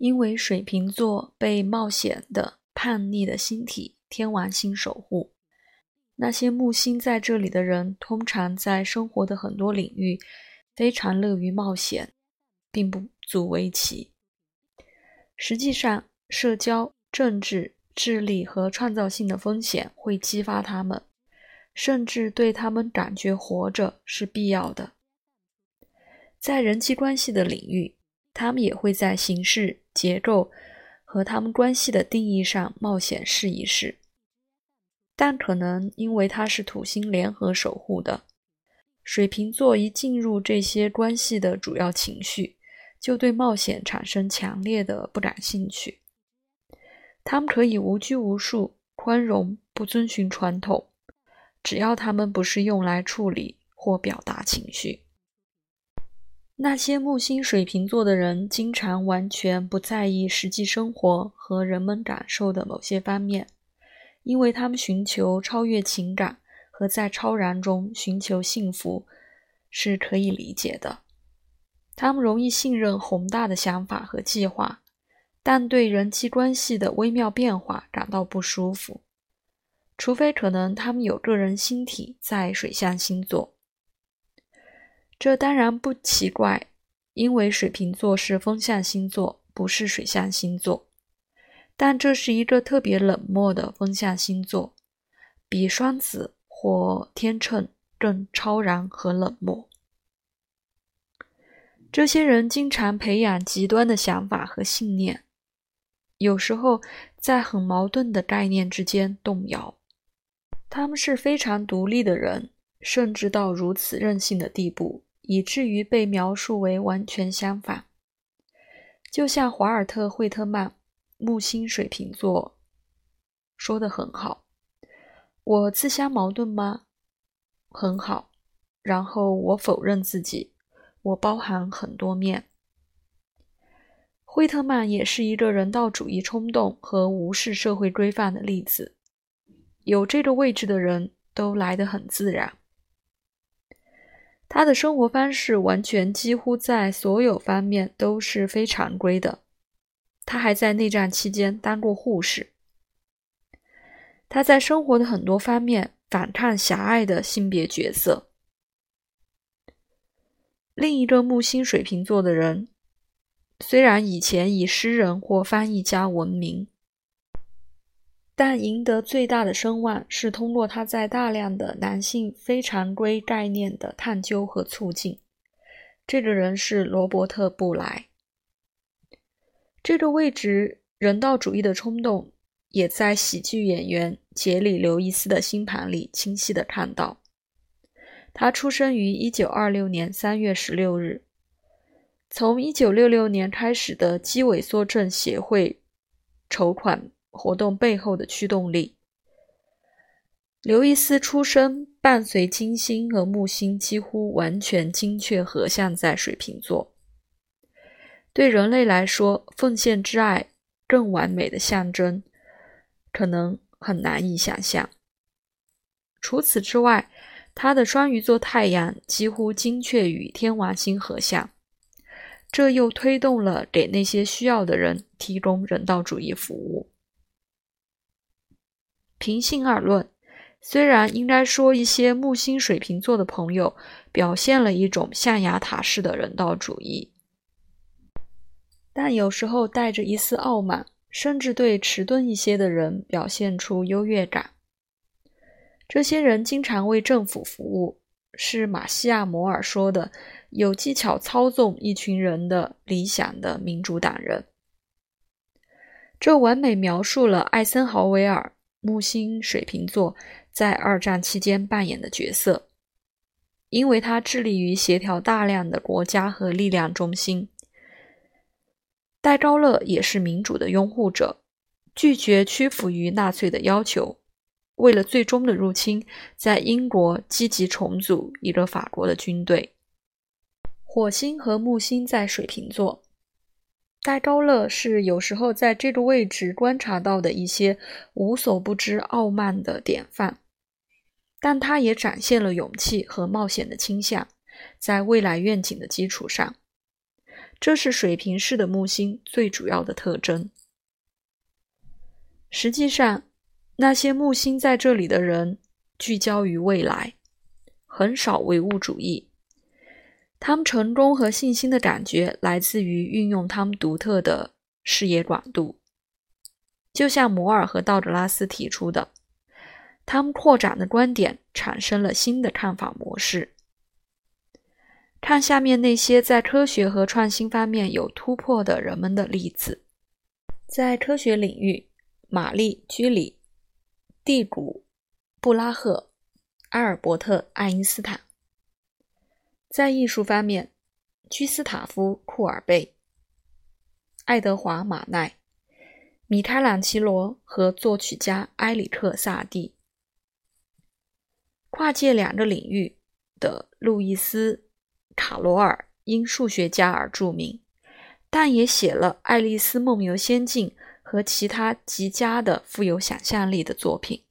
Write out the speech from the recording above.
因为水瓶座被冒险的叛逆的星体天王星守护，那些木星在这里的人，通常在生活的很多领域非常乐于冒险，并不足为奇。实际上，社交、政治、智力和创造性的风险会激发他们，甚至对他们感觉活着是必要的。在人际关系的领域，他们也会在形式。结构和他们关系的定义上冒险试一试，但可能因为它是土星联合守护的，水瓶座一进入这些关系的主要情绪，就对冒险产生强烈的不感兴趣。他们可以无拘无束、宽容、不遵循传统，只要他们不是用来处理或表达情绪。那些木星水瓶座的人经常完全不在意实际生活和人们感受的某些方面，因为他们寻求超越情感和在超然中寻求幸福是可以理解的。他们容易信任宏大的想法和计划，但对人际关系的微妙变化感到不舒服，除非可能他们有个人星体在水象星座。这当然不奇怪，因为水瓶座是风象星座，不是水象星座。但这是一个特别冷漠的风象星座，比双子或天秤更超然和冷漠。这些人经常培养极端的想法和信念，有时候在很矛盾的概念之间动摇。他们是非常独立的人，甚至到如此任性的地步。以至于被描述为完全相反，就像华尔特·惠特曼，木星水瓶座说的很好：“我自相矛盾吗？很好。然后我否认自己，我包含很多面。”惠特曼也是一个人道主义冲动和无视社会规范的例子。有这个位置的人都来得很自然。他的生活方式完全几乎在所有方面都是非常规的。他还在内战期间当过护士。他在生活的很多方面反抗狭隘的性别角色。另一个木星水瓶座的人，虽然以前以诗人或翻译家闻名。但赢得最大的声望是通过他在大量的男性非常规概念的探究和促进。这个人是罗伯特·布莱。这个位置人道主义的冲动也在喜剧演员杰里·刘易斯的星盘里清晰的看到。他出生于1926年3月16日。从1966年开始的肌萎缩症协会筹款。活动背后的驱动力。刘易斯出生伴随金星和木星几乎完全精确合相在水瓶座。对人类来说，奉献之爱更完美的象征，可能很难以想象。除此之外，他的双鱼座太阳几乎精确与天王星合相，这又推动了给那些需要的人提供人道主义服务。平心而论，虽然应该说一些木星水瓶座的朋友表现了一种象牙塔式的人道主义，但有时候带着一丝傲慢，甚至对迟钝一些的人表现出优越感。这些人经常为政府服务，是马西亚·摩尔说的有技巧操纵一群人的理想的民主党人。这完美描述了艾森豪威尔。木星水瓶座在二战期间扮演的角色，因为他致力于协调大量的国家和力量中心。戴高乐也是民主的拥护者，拒绝屈服于纳粹的要求，为了最终的入侵，在英国积极重组一个法国的军队。火星和木星在水瓶座。戴高乐是有时候在这个位置观察到的一些无所不知、傲慢的典范，但他也展现了勇气和冒险的倾向，在未来愿景的基础上，这是水平式的木星最主要的特征。实际上，那些木星在这里的人聚焦于未来，很少唯物主义。他们成功和信心的感觉来自于运用他们独特的视野广度，就像摩尔和道格拉斯提出的，他们扩展的观点产生了新的看法模式。看下面那些在科学和创新方面有突破的人们的例子。在科学领域，玛丽居里、蒂古、布拉赫、阿尔伯特·爱因斯坦；在艺术方面，居斯塔夫·库尔贝、爱德华·马奈、米开朗基罗和作曲家埃里克·萨蒂；跨界两个领域的路易斯。卡罗尔因数学家而著名，但也写了《爱丽丝梦游仙境》和其他极佳的富有想象力的作品。